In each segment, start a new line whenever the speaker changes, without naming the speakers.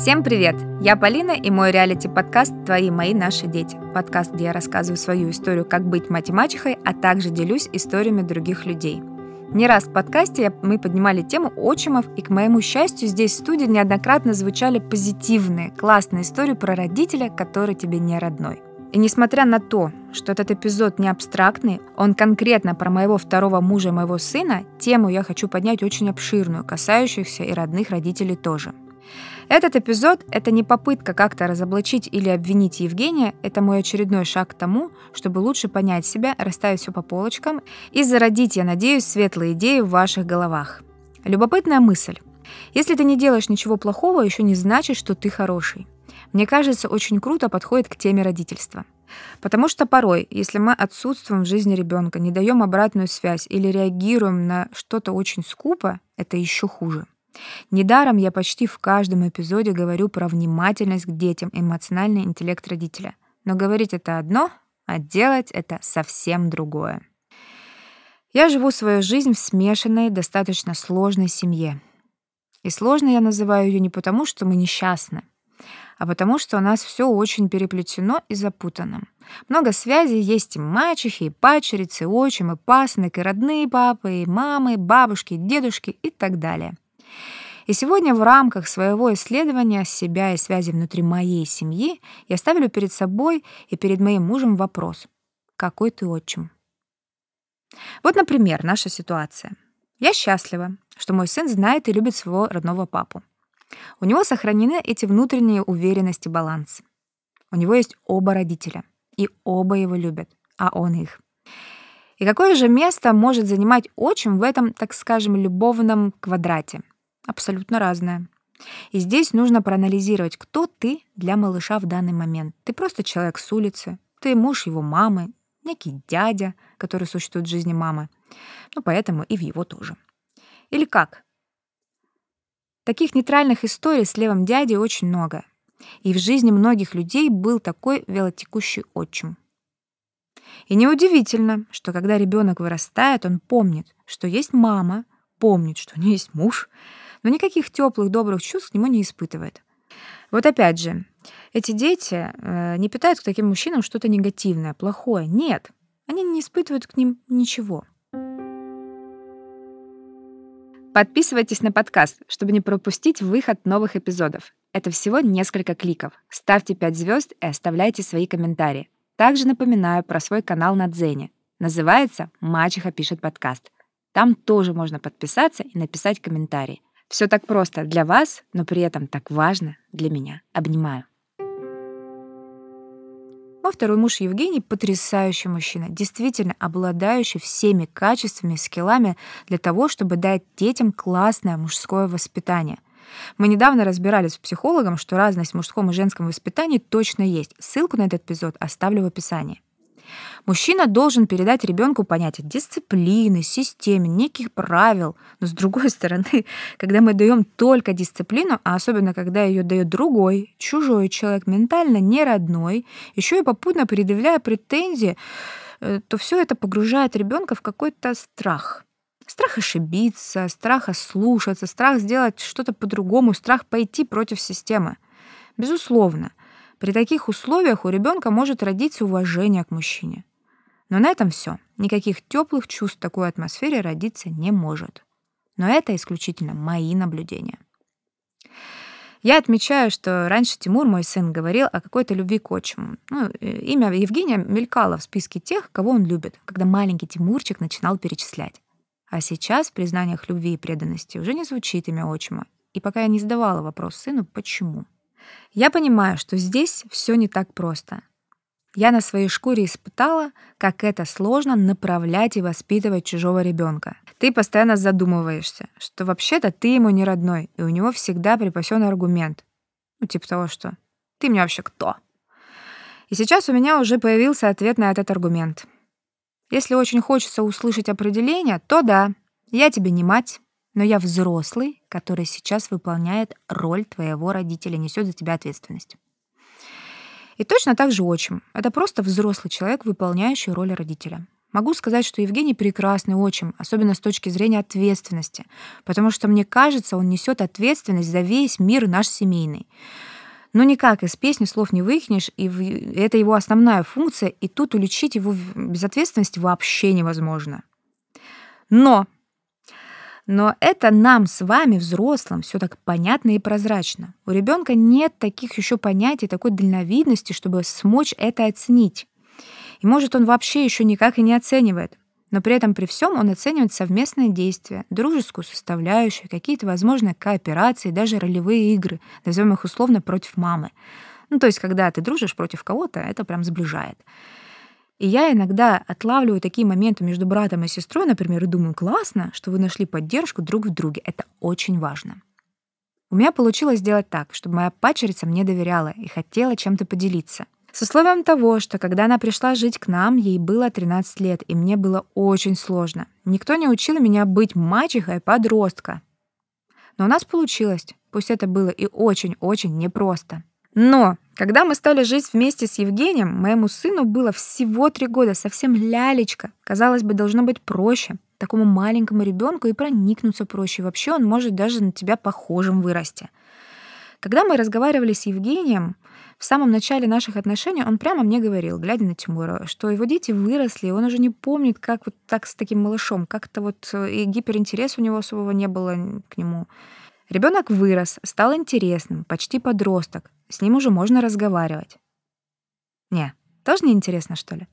Всем привет! Я Полина и мой реалити-подкаст «Твои, мои, наши дети». Подкаст, где я рассказываю свою историю, как быть мать и мачехой, а также делюсь историями других людей. Не раз в подкасте мы поднимали тему отчимов, и, к моему счастью, здесь в студии неоднократно звучали позитивные, классные истории про родителя, который тебе не родной. И несмотря на то, что этот эпизод не абстрактный, он конкретно про моего второго мужа и моего сына, тему я хочу поднять очень обширную, касающуюся и родных родителей тоже. Этот эпизод — это не попытка как-то разоблачить или обвинить Евгения, это мой очередной шаг к тому, чтобы лучше понять себя, расставить все по полочкам и зародить, я надеюсь, светлые идеи в ваших головах. Любопытная мысль. Если ты не делаешь ничего плохого, еще не значит, что ты хороший мне кажется, очень круто подходит к теме родительства. Потому что порой, если мы отсутствуем в жизни ребенка, не даем обратную связь или реагируем на что-то очень скупо, это еще хуже. Недаром я почти в каждом эпизоде говорю про внимательность к детям, эмоциональный интеллект родителя. Но говорить это одно, а делать это совсем другое. Я живу свою жизнь в смешанной, достаточно сложной семье. И сложной я называю ее не потому, что мы несчастны, а потому что у нас все очень переплетено и запутано. Много связей есть и мачехи, и пачерицы, и отчим, и пасынок, и родные папы, и мамы, бабушки, дедушки и так далее. И сегодня в рамках своего исследования себя и связи внутри моей семьи я ставлю перед собой и перед моим мужем вопрос. Какой ты отчим? Вот, например, наша ситуация. Я счастлива, что мой сын знает и любит своего родного папу. У него сохранены эти внутренние уверенность и баланс. У него есть оба родителя, и оба его любят, а он их. И какое же место может занимать отчим в этом, так скажем, любовном квадрате? Абсолютно разное. И здесь нужно проанализировать, кто ты для малыша в данный момент. Ты просто человек с улицы, ты муж его мамы, некий дядя, который существует в жизни мамы. Ну, поэтому и в его тоже. Или как? Таких нейтральных историй с левым дядей очень много. И в жизни многих людей был такой велотекущий отчим. И неудивительно, что когда ребенок вырастает, он помнит, что есть мама, помнит, что у нее есть муж, но никаких теплых, добрых чувств к нему не испытывает. Вот опять же, эти дети э, не питают к таким мужчинам что-то негативное, плохое. Нет, они не испытывают к ним ничего. Подписывайтесь на подкаст, чтобы не пропустить выход новых эпизодов. Это всего несколько кликов. Ставьте 5 звезд и оставляйте свои комментарии. Также напоминаю про свой канал на Дзене. Называется «Мачеха пишет подкаст». Там тоже можно подписаться и написать комментарий. Все так просто для вас, но при этом так важно для меня. Обнимаю. Мой второй муж Евгений — потрясающий мужчина, действительно обладающий всеми качествами и скиллами для того, чтобы дать детям классное мужское воспитание. Мы недавно разбирались с психологом, что разность в мужском и женском воспитании точно есть. Ссылку на этот эпизод оставлю в описании. Мужчина должен передать ребенку понятие дисциплины, системы, неких правил. Но с другой стороны, когда мы даем только дисциплину, а особенно когда ее дает другой, чужой человек, ментально не родной, еще и попутно предъявляя претензии, э, то все это погружает ребенка в какой-то страх. Страх ошибиться, страх ослушаться, страх сделать что-то по-другому, страх пойти против системы. Безусловно, при таких условиях у ребенка может родиться уважение к мужчине. Но на этом все. Никаких теплых чувств в такой атмосфере родиться не может. Но это исключительно мои наблюдения. Я отмечаю, что раньше Тимур, мой сын, говорил о какой-то любви к отчиму. Ну, э, имя Евгения мелькало в списке тех, кого он любит, когда маленький Тимурчик начинал перечислять. А сейчас в признаниях любви и преданности уже не звучит имя отчима. И пока я не задавала вопрос сыну, почему. Я понимаю, что здесь все не так просто. Я на своей шкуре испытала, как это сложно направлять и воспитывать чужого ребенка. Ты постоянно задумываешься, что вообще-то ты ему не родной, и у него всегда припасен аргумент. Ну, типа того, что «ты мне вообще кто?» И сейчас у меня уже появился ответ на этот аргумент. Если очень хочется услышать определение, то да, я тебе не мать, но я взрослый, который сейчас выполняет роль твоего родителя, несет за тебя ответственность. И точно так же отчим. Это просто взрослый человек, выполняющий роль родителя. Могу сказать, что Евгений прекрасный отчим, особенно с точки зрения ответственности, потому что, мне кажется, он несет ответственность за весь мир наш семейный. Но никак из песни слов не выкинешь, и это его основная функция, и тут уличить его без ответственности вообще невозможно. Но но это нам с вами, взрослым, все так понятно и прозрачно. У ребенка нет таких еще понятий, такой дальновидности, чтобы смочь это оценить. И может он вообще еще никак и не оценивает. Но при этом при всем он оценивает совместные действия, дружескую составляющую, какие-то, возможно, кооперации, даже ролевые игры, назовем их условно против мамы. Ну, то есть, когда ты дружишь против кого-то, это прям сближает. И я иногда отлавливаю такие моменты между братом и сестрой, например, и думаю, классно, что вы нашли поддержку друг в друге. Это очень важно. У меня получилось сделать так, чтобы моя пачерица мне доверяла и хотела чем-то поделиться. С условием того, что когда она пришла жить к нам, ей было 13 лет, и мне было очень сложно. Никто не учил меня быть мачехой подростка. Но у нас получилось, пусть это было и очень-очень непросто. Но когда мы стали жить вместе с Евгением, моему сыну было всего три года, совсем лялечка. Казалось бы, должно быть проще. Такому маленькому ребенку и проникнуться проще. Вообще он может даже на тебя похожим вырасти. Когда мы разговаривали с Евгением, в самом начале наших отношений он прямо мне говорил, глядя на Тимура, что его дети выросли, он уже не помнит, как вот так с таким малышом. Как-то вот э, и гиперинтерес у него особого не было к нему. Ребенок вырос, стал интересным, почти подросток. С ним уже можно разговаривать. Не, тоже не интересно, что ли?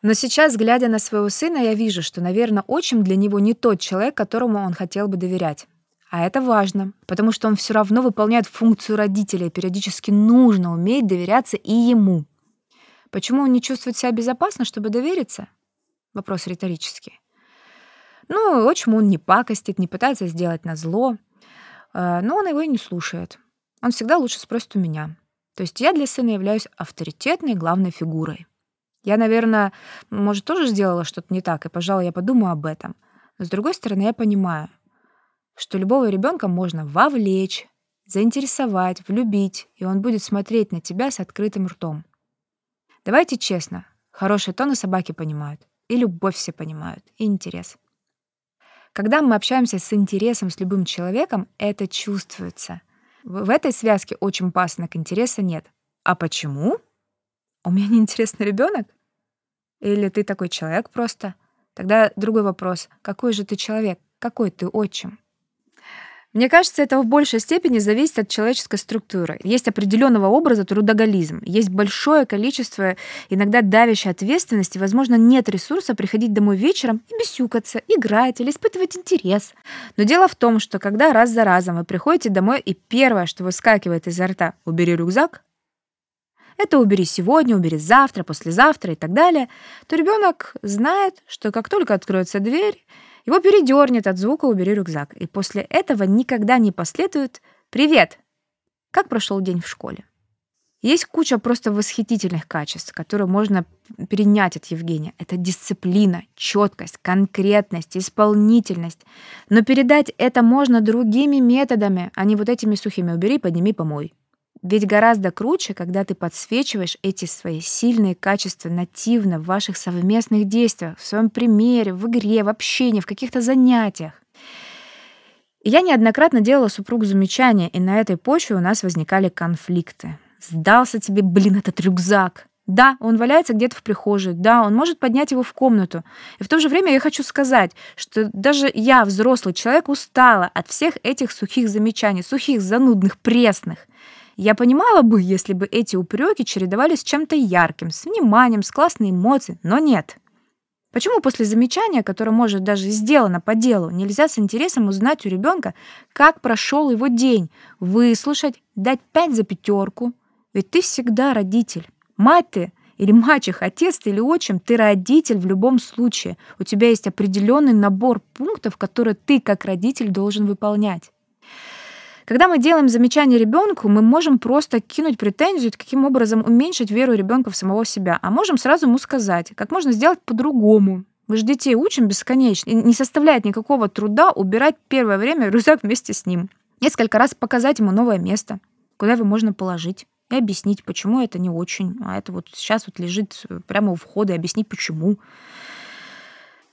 Но сейчас, глядя на своего сына, я вижу, что, наверное, отчим для него не тот человек, которому он хотел бы доверять. А это важно, потому что он все равно выполняет функцию родителя, и периодически нужно уметь доверяться и ему. Почему он не чувствует себя безопасно, чтобы довериться? Вопрос риторический. Ну, отчиму он не пакостит, не пытается сделать на зло. Э, но он его и не слушает. Он всегда лучше спросит у меня. То есть я для сына являюсь авторитетной главной фигурой. Я, наверное, может, тоже сделала что-то не так, и, пожалуй, я подумаю об этом. Но, с другой стороны, я понимаю, что любого ребенка можно вовлечь, заинтересовать, влюбить, и он будет смотреть на тебя с открытым ртом. Давайте честно, хорошие тоны собаки понимают, и любовь все понимают, и интерес. Когда мы общаемся с интересом с любым человеком, это чувствуется. В этой связке очень пасынок интереса нет. А почему? У меня неинтересный ребенок? Или ты такой человек просто? Тогда другой вопрос. Какой же ты человек? Какой ты отчим? Мне кажется, это в большей степени зависит от человеческой структуры. Есть определенного образа трудоголизм, есть большое количество иногда давящей ответственности, возможно, нет ресурса приходить домой вечером и бесюкаться, играть или испытывать интерес. Но дело в том, что когда раз за разом вы приходите домой, и первое, что выскакивает изо рта «убери рюкзак», это убери сегодня, убери завтра, послезавтра и так далее, то ребенок знает, что как только откроется дверь, его передернет от звука «убери рюкзак», и после этого никогда не последует «Привет! Как прошел день в школе?» Есть куча просто восхитительных качеств, которые можно перенять от Евгения. Это дисциплина, четкость, конкретность, исполнительность. Но передать это можно другими методами, а не вот этими сухими «убери, подними, помой». Ведь гораздо круче, когда ты подсвечиваешь эти свои сильные качества нативно в ваших совместных действиях, в своем примере, в игре, в общении, в каких-то занятиях. Я неоднократно делала супругу замечания, и на этой почве у нас возникали конфликты. Сдался тебе, блин, этот рюкзак. Да, он валяется где-то в прихожей, да, он может поднять его в комнату. И в то же время я хочу сказать, что даже я, взрослый человек, устала от всех этих сухих замечаний, сухих, занудных, пресных. Я понимала бы, если бы эти упреки чередовались с чем-то ярким, с вниманием, с классной эмоцией, но нет. Почему после замечания, которое может даже сделано по делу, нельзя с интересом узнать у ребенка, как прошел его день, выслушать, дать пять за пятерку? Ведь ты всегда родитель. Мать ты или мачеха, отец ты или отчим, ты родитель в любом случае. У тебя есть определенный набор пунктов, которые ты как родитель должен выполнять. Когда мы делаем замечание ребенку, мы можем просто кинуть претензию, каким образом уменьшить веру ребенка в самого себя, а можем сразу ему сказать, как можно сделать по-другому. Мы же детей учим бесконечно. И не составляет никакого труда убирать первое время рюкзак вместе с ним. Несколько раз показать ему новое место, куда его можно положить и объяснить, почему это не очень, а это вот сейчас вот лежит прямо у входа, и объяснить, почему.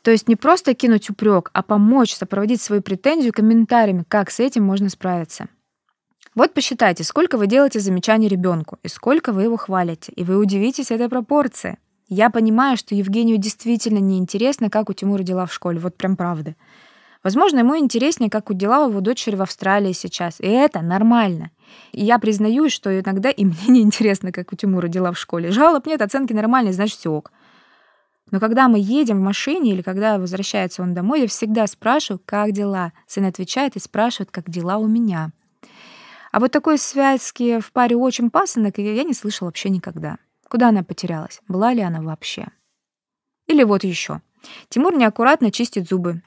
То есть не просто кинуть упрек, а помочь сопроводить свою претензию комментариями, как с этим можно справиться. Вот посчитайте, сколько вы делаете замечаний ребенку и сколько вы его хвалите, и вы удивитесь этой пропорции. Я понимаю, что Евгению действительно неинтересно, как у Тимура дела в школе, вот прям правда. Возможно, ему интереснее, как у дела его дочери в Австралии сейчас, и это нормально. И я признаю, что иногда и мне не интересно, как у Тимура дела в школе. Жалоб нет, оценки нормальные, значит, все ок. Но когда мы едем в машине или когда возвращается он домой, я всегда спрашиваю, как дела. Сын отвечает и спрашивает, как дела у меня. А вот такой связки в паре очень пасынок я не слышала вообще никогда. Куда она потерялась? Была ли она вообще? Или вот еще. Тимур неаккуратно чистит зубы.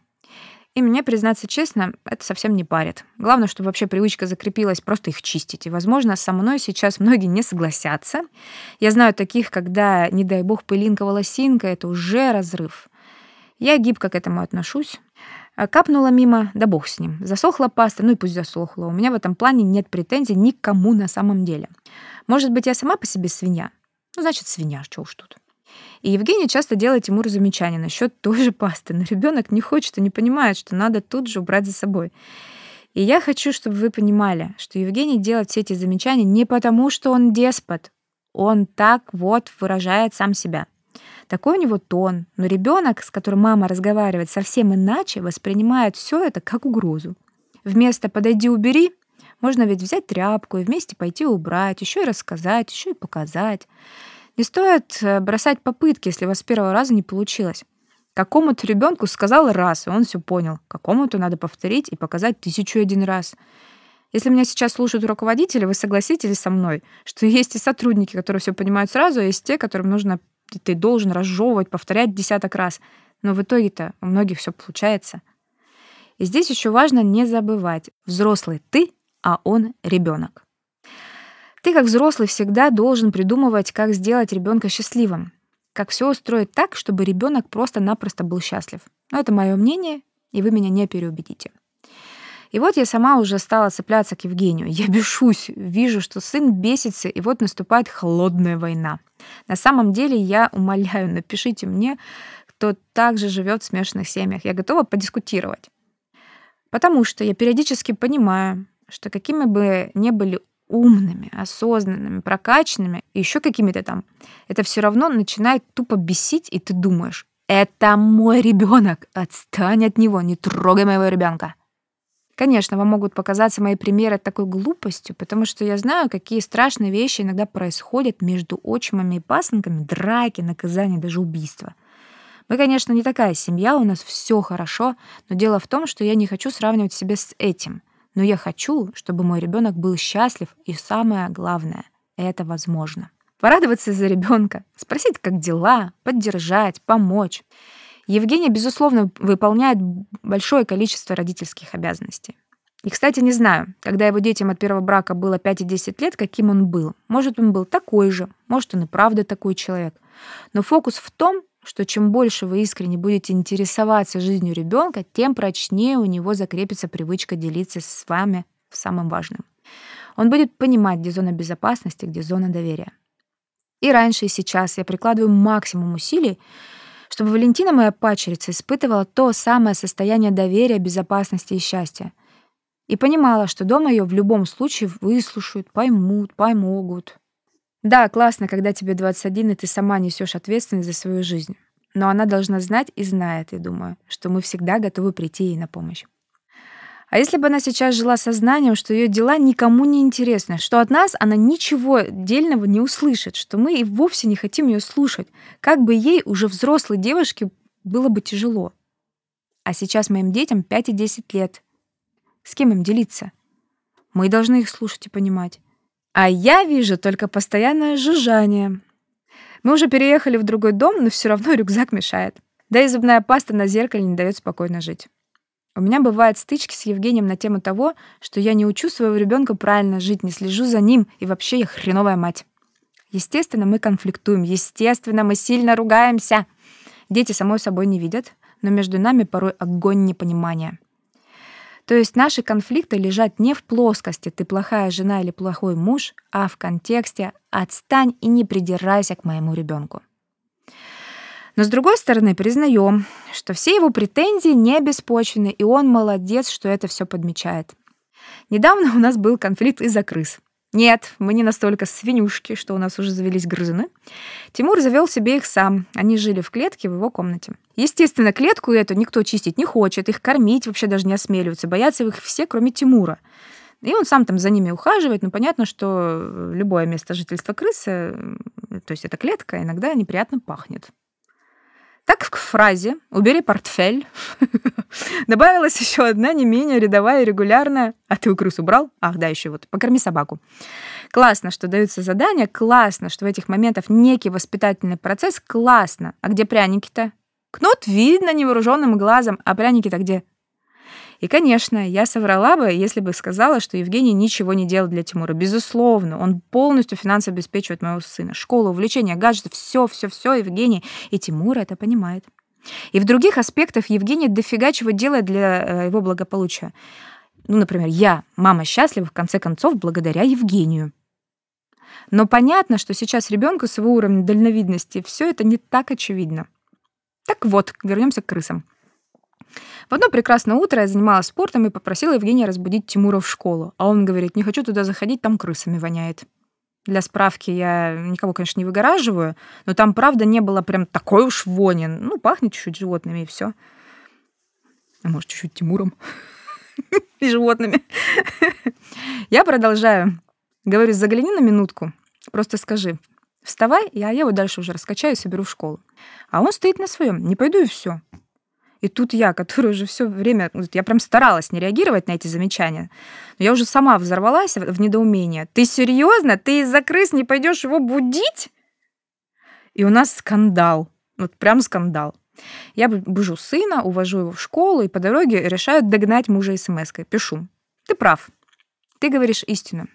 И мне, признаться честно, это совсем не парит. Главное, чтобы вообще привычка закрепилась просто их чистить. И, возможно, со мной сейчас многие не согласятся. Я знаю таких, когда, не дай бог, пылинка-волосинка — это уже разрыв. Я гибко к этому отношусь. А капнула мимо, да бог с ним. Засохла паста, ну и пусть засохла. У меня в этом плане нет претензий никому на самом деле. Может быть, я сама по себе свинья? Ну, значит, свинья, что уж тут. И Евгений часто делает Тимуру замечания насчет той же пасты, но ребенок не хочет и не понимает, что надо тут же убрать за собой. И я хочу, чтобы вы понимали, что Евгений делает все эти замечания не потому, что он деспот. Он так вот выражает сам себя. Такой у него тон, но ребенок, с которым мама разговаривает совсем иначе, воспринимает все это как угрозу. Вместо «подойди, убери» можно ведь взять тряпку и вместе пойти убрать, еще и рассказать, еще и показать. Не стоит э, бросать попытки, если у вас с первого раза не получилось. Какому-то ребенку сказал раз, и он все понял. Какому-то надо повторить и показать тысячу один раз. Если меня сейчас слушают руководители, вы согласитесь со мной, что есть и сотрудники, которые все понимают сразу, а есть те, которым нужно, ты должен разжевывать, повторять десяток раз. Но в итоге-то у многих все получается. И здесь еще важно не забывать, взрослый ты, а он ребенок. Ты, как взрослый, всегда должен придумывать, как сделать ребенка счастливым, как все устроить так, чтобы ребенок просто-напросто был счастлив. Но это мое мнение, и вы меня не переубедите. И вот я сама уже стала цепляться к Евгению. Я бешусь, вижу, что сын бесится, и вот наступает холодная война. На самом деле я умоляю, напишите мне, кто также живет в смешанных семьях. Я готова подискутировать. Потому что я периодически понимаю, что какими бы ни были умными, осознанными, прокачанными, и еще какими-то там, это все равно начинает тупо бесить, и ты думаешь, это мой ребенок, отстань от него, не трогай моего ребенка. Конечно, вам могут показаться мои примеры такой глупостью, потому что я знаю, какие страшные вещи иногда происходят между отчимами и пасынками, драки, наказания, даже убийства. Мы, конечно, не такая семья, у нас все хорошо, но дело в том, что я не хочу сравнивать себя с этим. Но я хочу, чтобы мой ребенок был счастлив, и самое главное, это возможно. Порадоваться за ребенка, спросить, как дела, поддержать, помочь. Евгений, безусловно, выполняет большое количество родительских обязанностей. И, кстати, не знаю, когда его детям от первого брака было 5 и 10 лет, каким он был. Может, он был такой же, может, он и правда такой человек. Но фокус в том, что чем больше вы искренне будете интересоваться жизнью ребенка, тем прочнее у него закрепится привычка делиться с вами в самом важном. Он будет понимать, где зона безопасности, где зона доверия. И раньше, и сейчас я прикладываю максимум усилий, чтобы Валентина, моя пачерица, испытывала то самое состояние доверия, безопасности и счастья. И понимала, что дома ее в любом случае выслушают, поймут, помогут. Да, классно, когда тебе 21, и ты сама несешь ответственность за свою жизнь. Но она должна знать и знает, я думаю, что мы всегда готовы прийти ей на помощь. А если бы она сейчас жила сознанием, что ее дела никому не интересны, что от нас она ничего дельного не услышит, что мы и вовсе не хотим ее слушать, как бы ей, уже взрослой девушке, было бы тяжело. А сейчас моим детям 5 и 10 лет. С кем им делиться? Мы должны их слушать и понимать. А я вижу только постоянное жужжание. Мы уже переехали в другой дом, но все равно рюкзак мешает. Да и зубная паста на зеркале не дает спокойно жить. У меня бывают стычки с Евгением на тему того, что я не учу своего ребенка правильно жить, не слежу за ним, и вообще я хреновая мать. Естественно, мы конфликтуем, естественно, мы сильно ругаемся. Дети, самой собой, не видят, но между нами порой огонь непонимания. То есть наши конфликты лежат не в плоскости «ты плохая жена» или «плохой муж», а в контексте «отстань и не придирайся к моему ребенку». Но с другой стороны, признаем, что все его претензии не беспочвены, и он молодец, что это все подмечает. Недавно у нас был конфликт из-за крыс. Нет, мы не настолько свинюшки, что у нас уже завелись грызуны. Тимур завел себе их сам. Они жили в клетке в его комнате. Естественно, клетку эту никто чистить не хочет, их кормить вообще даже не осмеливаются. Боятся их все, кроме Тимура. И он сам там за ними ухаживает, но понятно, что любое место жительства крысы, то есть эта клетка, иногда неприятно пахнет. Так к фразе «убери портфель» добавилась еще одна не менее рядовая и регулярная «а ты у крыс убрал?» Ах, да, еще вот «покорми собаку». Классно, что даются задания, классно, что в этих моментах некий воспитательный процесс, классно. А где пряники-то? Кнут видно невооруженным глазом, а пряники-то где? И, конечно, я соврала бы, если бы сказала, что Евгений ничего не делал для Тимура. Безусловно, он полностью финансово обеспечивает моего сына. Школа, увлечения, гаджеты, все, все, все Евгений. И Тимур это понимает. И в других аспектах Евгений дофига чего делает для э, его благополучия. Ну, например, я, мама счастлива, в конце концов, благодаря Евгению. Но понятно, что сейчас ребенку с его уровнем дальновидности все это не так очевидно. Так вот, вернемся к крысам. В одно прекрасное утро я занималась спортом и попросила Евгения разбудить Тимура в школу. А он говорит, не хочу туда заходить, там крысами воняет. Для справки я никого, конечно, не выгораживаю, но там, правда, не было прям такой уж вони. Ну, пахнет чуть-чуть животными, и все. А может, чуть-чуть Тимуром и животными. Я продолжаю. Говорю, загляни на минутку, просто скажи, вставай, я его дальше уже раскачаю и соберу в школу. А он стоит на своем, не пойду и все. И тут я, которая уже все время, я прям старалась не реагировать на эти замечания, но я уже сама взорвалась в недоумение. Ты серьезно? Ты из-за крыс не пойдешь его будить? И у нас скандал. Вот прям скандал. Я бужу сына, увожу его в школу, и по дороге решаю догнать мужа смс-кой. Пишу. Ты прав. Ты говоришь истину.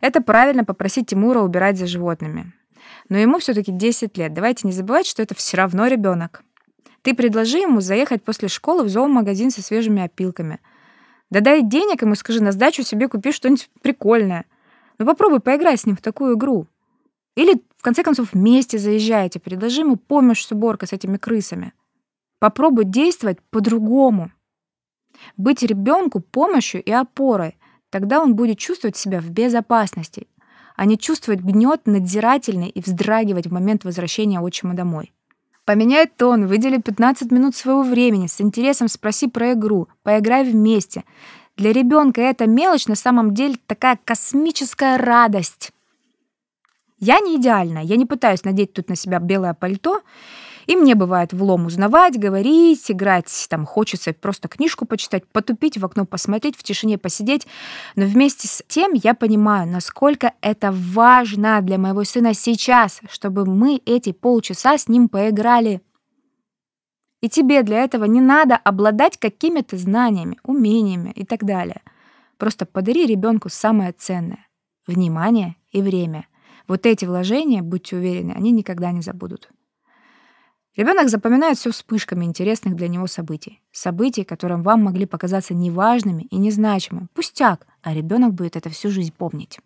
Это правильно попросить Тимура убирать за животными. Но ему все-таки 10 лет. Давайте не забывать, что это все равно ребенок. Ты предложи ему заехать после школы в зоомагазин со свежими опилками. Да дай денег ему, скажи, на сдачу себе купи что-нибудь прикольное. Ну попробуй поиграй с ним в такую игру. Или, в конце концов, вместе заезжайте, предложи ему помощь с уборкой с этими крысами. Попробуй действовать по-другому. Быть ребенку помощью и опорой. Тогда он будет чувствовать себя в безопасности, а не чувствовать гнет надзирательный и вздрагивать в момент возвращения отчима домой. Поменяй тон, выдели 15 минут своего времени, с интересом спроси про игру, поиграй вместе. Для ребенка эта мелочь на самом деле такая космическая радость. Я не идеальна, я не пытаюсь надеть тут на себя белое пальто и мне бывает влом узнавать, говорить, играть, там хочется просто книжку почитать, потупить, в окно посмотреть, в тишине посидеть. Но вместе с тем я понимаю, насколько это важно для моего сына сейчас, чтобы мы эти полчаса с ним поиграли. И тебе для этого не надо обладать какими-то знаниями, умениями и так далее. Просто подари ребенку самое ценное — внимание и время. Вот эти вложения, будьте уверены, они никогда не забудут. Ребенок запоминает все вспышками интересных для него событий. Событий, которым вам могли показаться неважными и незначимыми. Пустяк, а ребенок будет это всю жизнь помнить.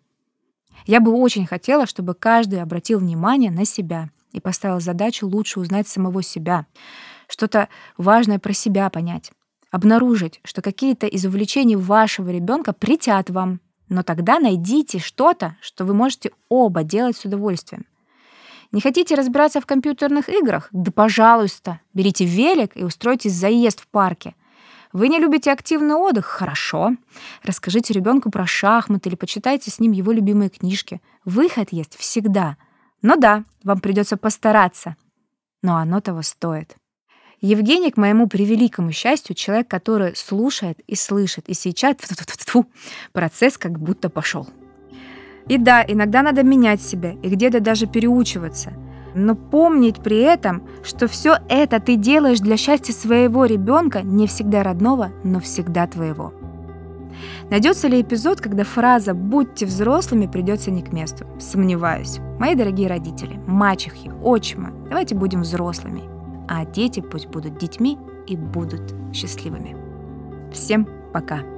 Я бы очень хотела, чтобы каждый обратил внимание на себя и поставил задачу лучше узнать самого себя, что-то важное про себя понять, обнаружить, что какие-то из увлечений вашего ребенка притят вам, но тогда найдите что-то, что вы можете оба делать с удовольствием. Не хотите разбираться в компьютерных играх? Да пожалуйста, берите велик и устройтесь заезд в парке. Вы не любите активный отдых? Хорошо. Расскажите ребенку про шахматы или почитайте с ним его любимые книжки. Выход есть всегда. Но да, вам придется постараться. Но оно того стоит. Евгений, к моему превеликому счастью, человек, который слушает и слышит. И сейчас процесс как будто пошел. И да, иногда надо менять себя и где-то даже переучиваться. Но помнить при этом, что все это ты делаешь для счастья своего ребенка, не всегда родного, но всегда твоего. Найдется ли эпизод, когда фраза «будьте взрослыми» придется не к месту? Сомневаюсь. Мои дорогие родители, мачехи, отчимы, давайте будем взрослыми. А дети пусть будут детьми и будут счастливыми. Всем пока!